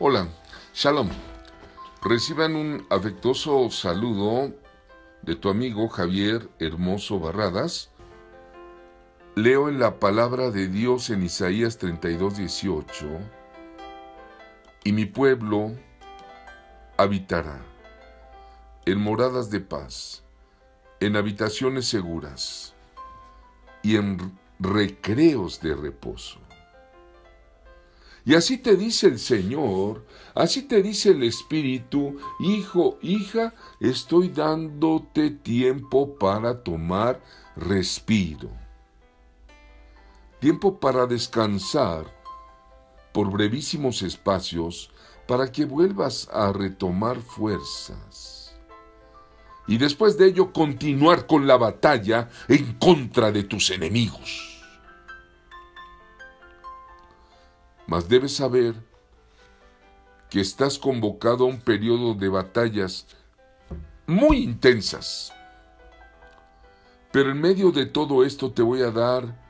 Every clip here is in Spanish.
Hola, Shalom. Reciban un afectuoso saludo de tu amigo Javier Hermoso Barradas. Leo en la palabra de Dios en Isaías 32, 18. Y mi pueblo habitará en moradas de paz, en habitaciones seguras y en recreos de reposo. Y así te dice el Señor, así te dice el Espíritu, hijo, hija, estoy dándote tiempo para tomar respiro. Tiempo para descansar por brevísimos espacios para que vuelvas a retomar fuerzas. Y después de ello continuar con la batalla en contra de tus enemigos. Mas debes saber que estás convocado a un periodo de batallas muy intensas. Pero en medio de todo esto te voy a dar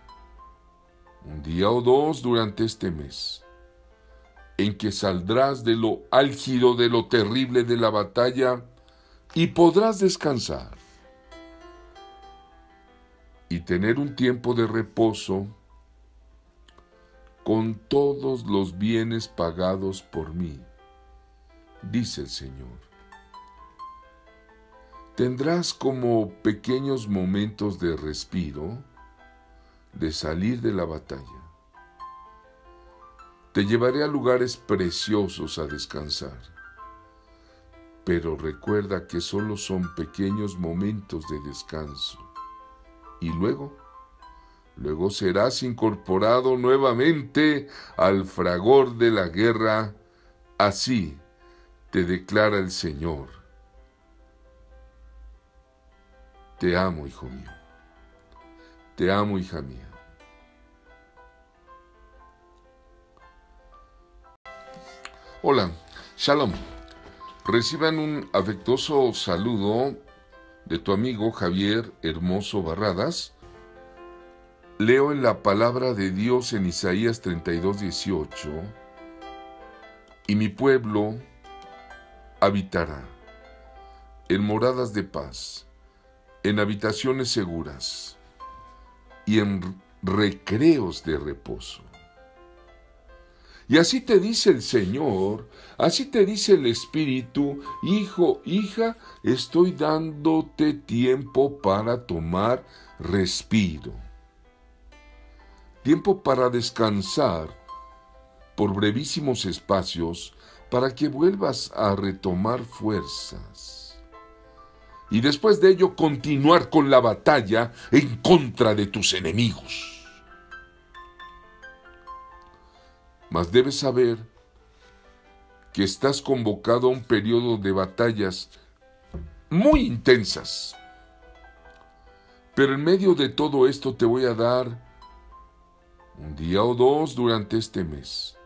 un día o dos durante este mes en que saldrás de lo álgido, de lo terrible de la batalla y podrás descansar y tener un tiempo de reposo con todos los bienes pagados por mí, dice el Señor. Tendrás como pequeños momentos de respiro, de salir de la batalla. Te llevaré a lugares preciosos a descansar, pero recuerda que solo son pequeños momentos de descanso. Y luego, Luego serás incorporado nuevamente al fragor de la guerra. Así te declara el Señor. Te amo, hijo mío. Te amo, hija mía. Hola, Shalom. Reciban un afectuoso saludo de tu amigo Javier Hermoso Barradas Leo en la palabra de Dios en Isaías 32, 18, y mi pueblo habitará en moradas de paz, en habitaciones seguras y en recreos de reposo. Y así te dice el Señor, así te dice el Espíritu, hijo, hija, estoy dándote tiempo para tomar respiro tiempo para descansar por brevísimos espacios para que vuelvas a retomar fuerzas. Y después de ello continuar con la batalla en contra de tus enemigos. Mas debes saber que estás convocado a un periodo de batallas muy intensas. Pero en medio de todo esto te voy a dar un día o dos durante este mes,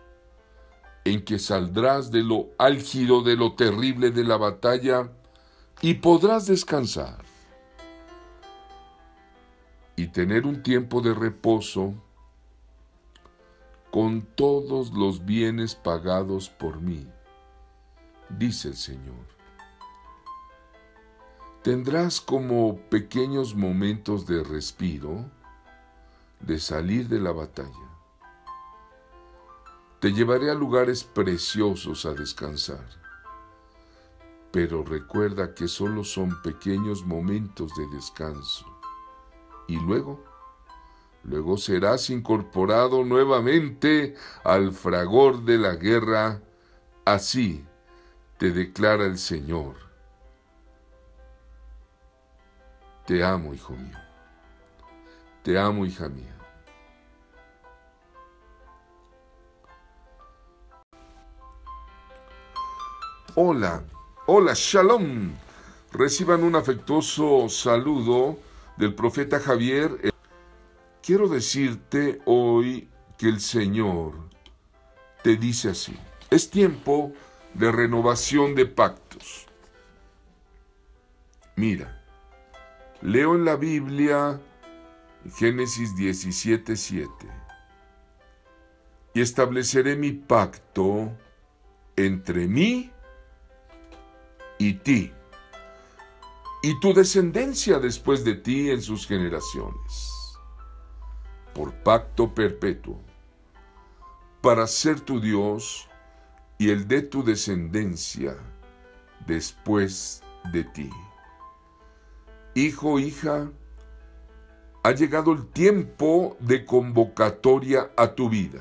en que saldrás de lo álgido, de lo terrible de la batalla, y podrás descansar y tener un tiempo de reposo con todos los bienes pagados por mí, dice el Señor. Tendrás como pequeños momentos de respiro, de salir de la batalla. Te llevaré a lugares preciosos a descansar, pero recuerda que solo son pequeños momentos de descanso. Y luego, luego serás incorporado nuevamente al fragor de la guerra. Así te declara el Señor. Te amo, hijo mío. Te amo, hija mía. Hola, hola, shalom. Reciban un afectuoso saludo del profeta Javier. Quiero decirte hoy que el Señor te dice así. Es tiempo de renovación de pactos. Mira, leo en la Biblia Génesis 17:7. Y estableceré mi pacto entre mí y ti, y tu descendencia después de ti en sus generaciones, por pacto perpetuo, para ser tu Dios y el de tu descendencia después de ti. Hijo, hija, ha llegado el tiempo de convocatoria a tu vida.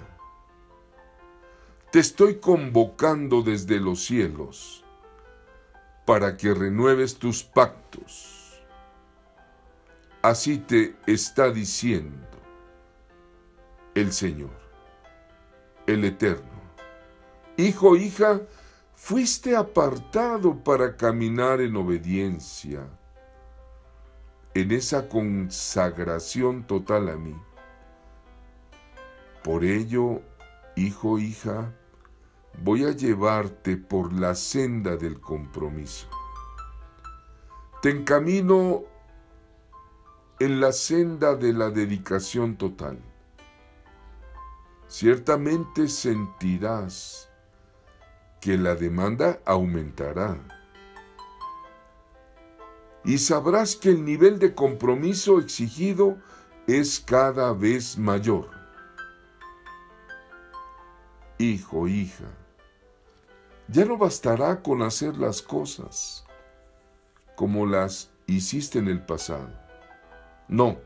Te estoy convocando desde los cielos para que renueves tus pactos. Así te está diciendo el Señor, el Eterno. Hijo, hija, fuiste apartado para caminar en obediencia, en esa consagración total a mí. Por ello, hijo, hija, voy a llevarte por la senda del compromiso. Te encamino en la senda de la dedicación total. Ciertamente sentirás que la demanda aumentará. Y sabrás que el nivel de compromiso exigido es cada vez mayor. Hijo, hija, ya no bastará con hacer las cosas como las hiciste en el pasado. No.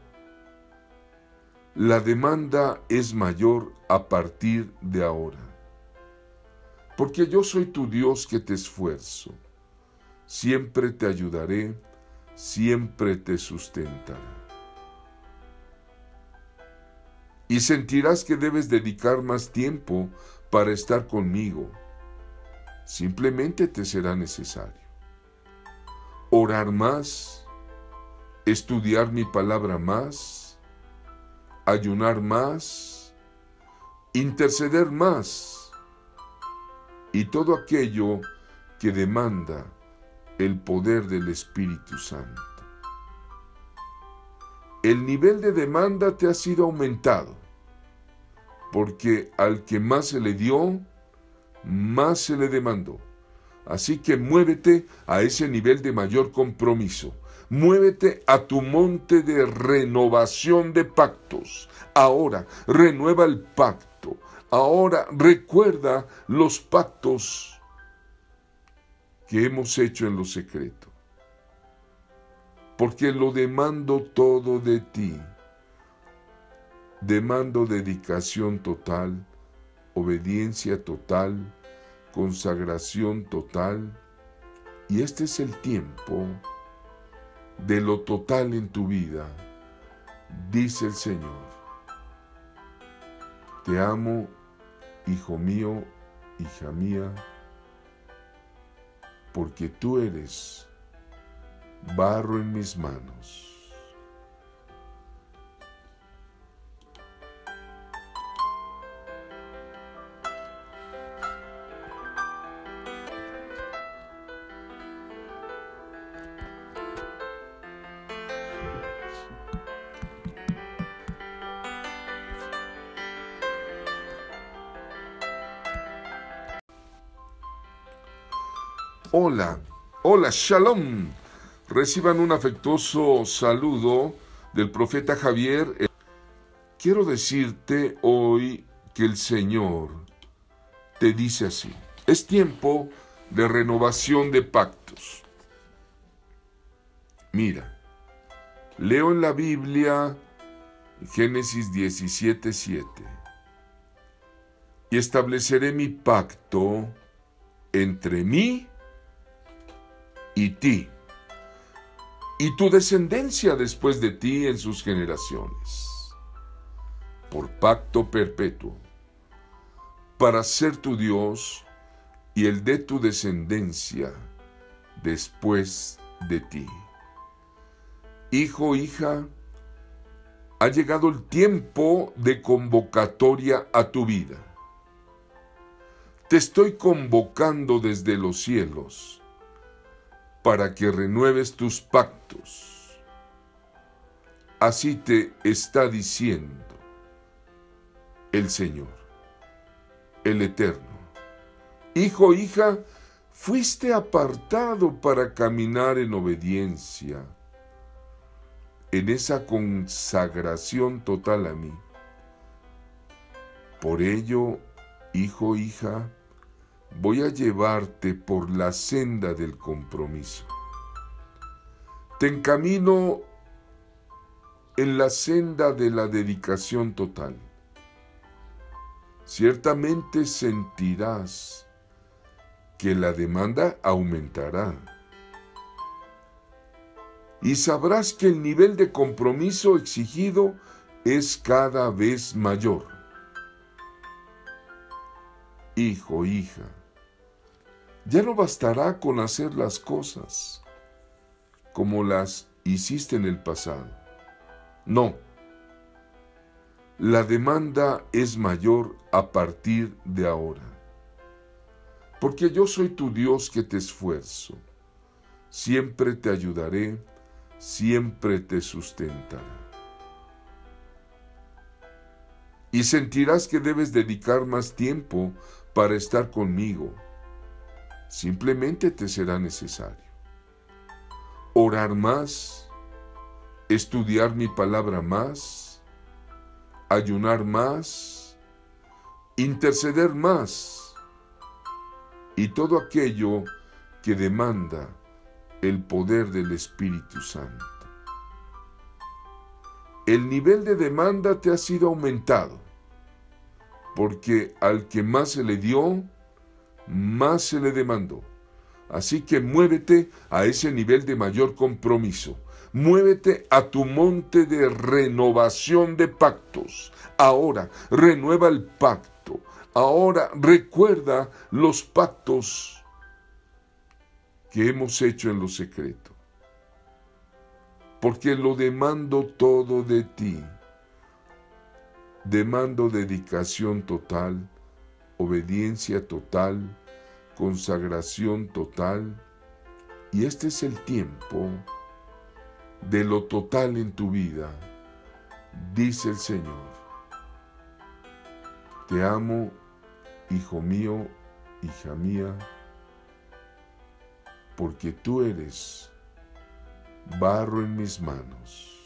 La demanda es mayor a partir de ahora. Porque yo soy tu Dios que te esfuerzo. Siempre te ayudaré, siempre te sustentaré. Y sentirás que debes dedicar más tiempo para estar conmigo simplemente te será necesario. Orar más, estudiar mi palabra más, ayunar más, interceder más y todo aquello que demanda el poder del Espíritu Santo. El nivel de demanda te ha sido aumentado, porque al que más se le dio, más se le demandó. Así que muévete a ese nivel de mayor compromiso. Muévete a tu monte de renovación de pactos. Ahora, renueva el pacto. Ahora, recuerda los pactos que hemos hecho en lo secreto. Porque lo demando todo de ti. Demando dedicación total obediencia total, consagración total. Y este es el tiempo de lo total en tu vida, dice el Señor. Te amo, hijo mío, hija mía, porque tú eres barro en mis manos Hola, hola, shalom. Reciban un afectuoso saludo del profeta Javier. Quiero decirte hoy que el Señor te dice así. Es tiempo de renovación de pactos. Mira, leo en la Biblia Génesis 17:7. Y estableceré mi pacto entre mí y ti, y tu descendencia después de ti en sus generaciones, por pacto perpetuo, para ser tu Dios y el de tu descendencia después de ti. Hijo, hija, ha llegado el tiempo de convocatoria a tu vida. Te estoy convocando desde los cielos para que renueves tus pactos. Así te está diciendo el Señor, el Eterno, Hijo, hija, fuiste apartado para caminar en obediencia, en esa consagración total a mí. Por ello, hijo, hija, voy a llevarte por la senda del compromiso. Te encamino en la senda de la dedicación total. Ciertamente sentirás que la demanda aumentará. Y sabrás que el nivel de compromiso exigido es cada vez mayor. Hijo, hija, ya no bastará con hacer las cosas como las hiciste en el pasado. No. La demanda es mayor a partir de ahora. Porque yo soy tu Dios que te esfuerzo. Siempre te ayudaré, siempre te sustentará. Y sentirás que debes dedicar más tiempo para estar conmigo. Simplemente te será necesario. Orar más, estudiar mi palabra más, ayunar más, interceder más y todo aquello que demanda el poder del Espíritu Santo. El nivel de demanda te ha sido aumentado, porque al que más se le dio, más se le demandó. Así que muévete a ese nivel de mayor compromiso Muévete a tu monte de renovación de pactos. Ahora, renueva el pacto. Ahora, recuerda los pactos que hemos hecho en lo secreto. Porque lo demando todo de ti. Demando dedicación total, obediencia total, consagración total. Y este es el tiempo de lo total en tu vida, dice el Señor. Te amo, hijo mío, hija mía, porque tú eres barro en mis manos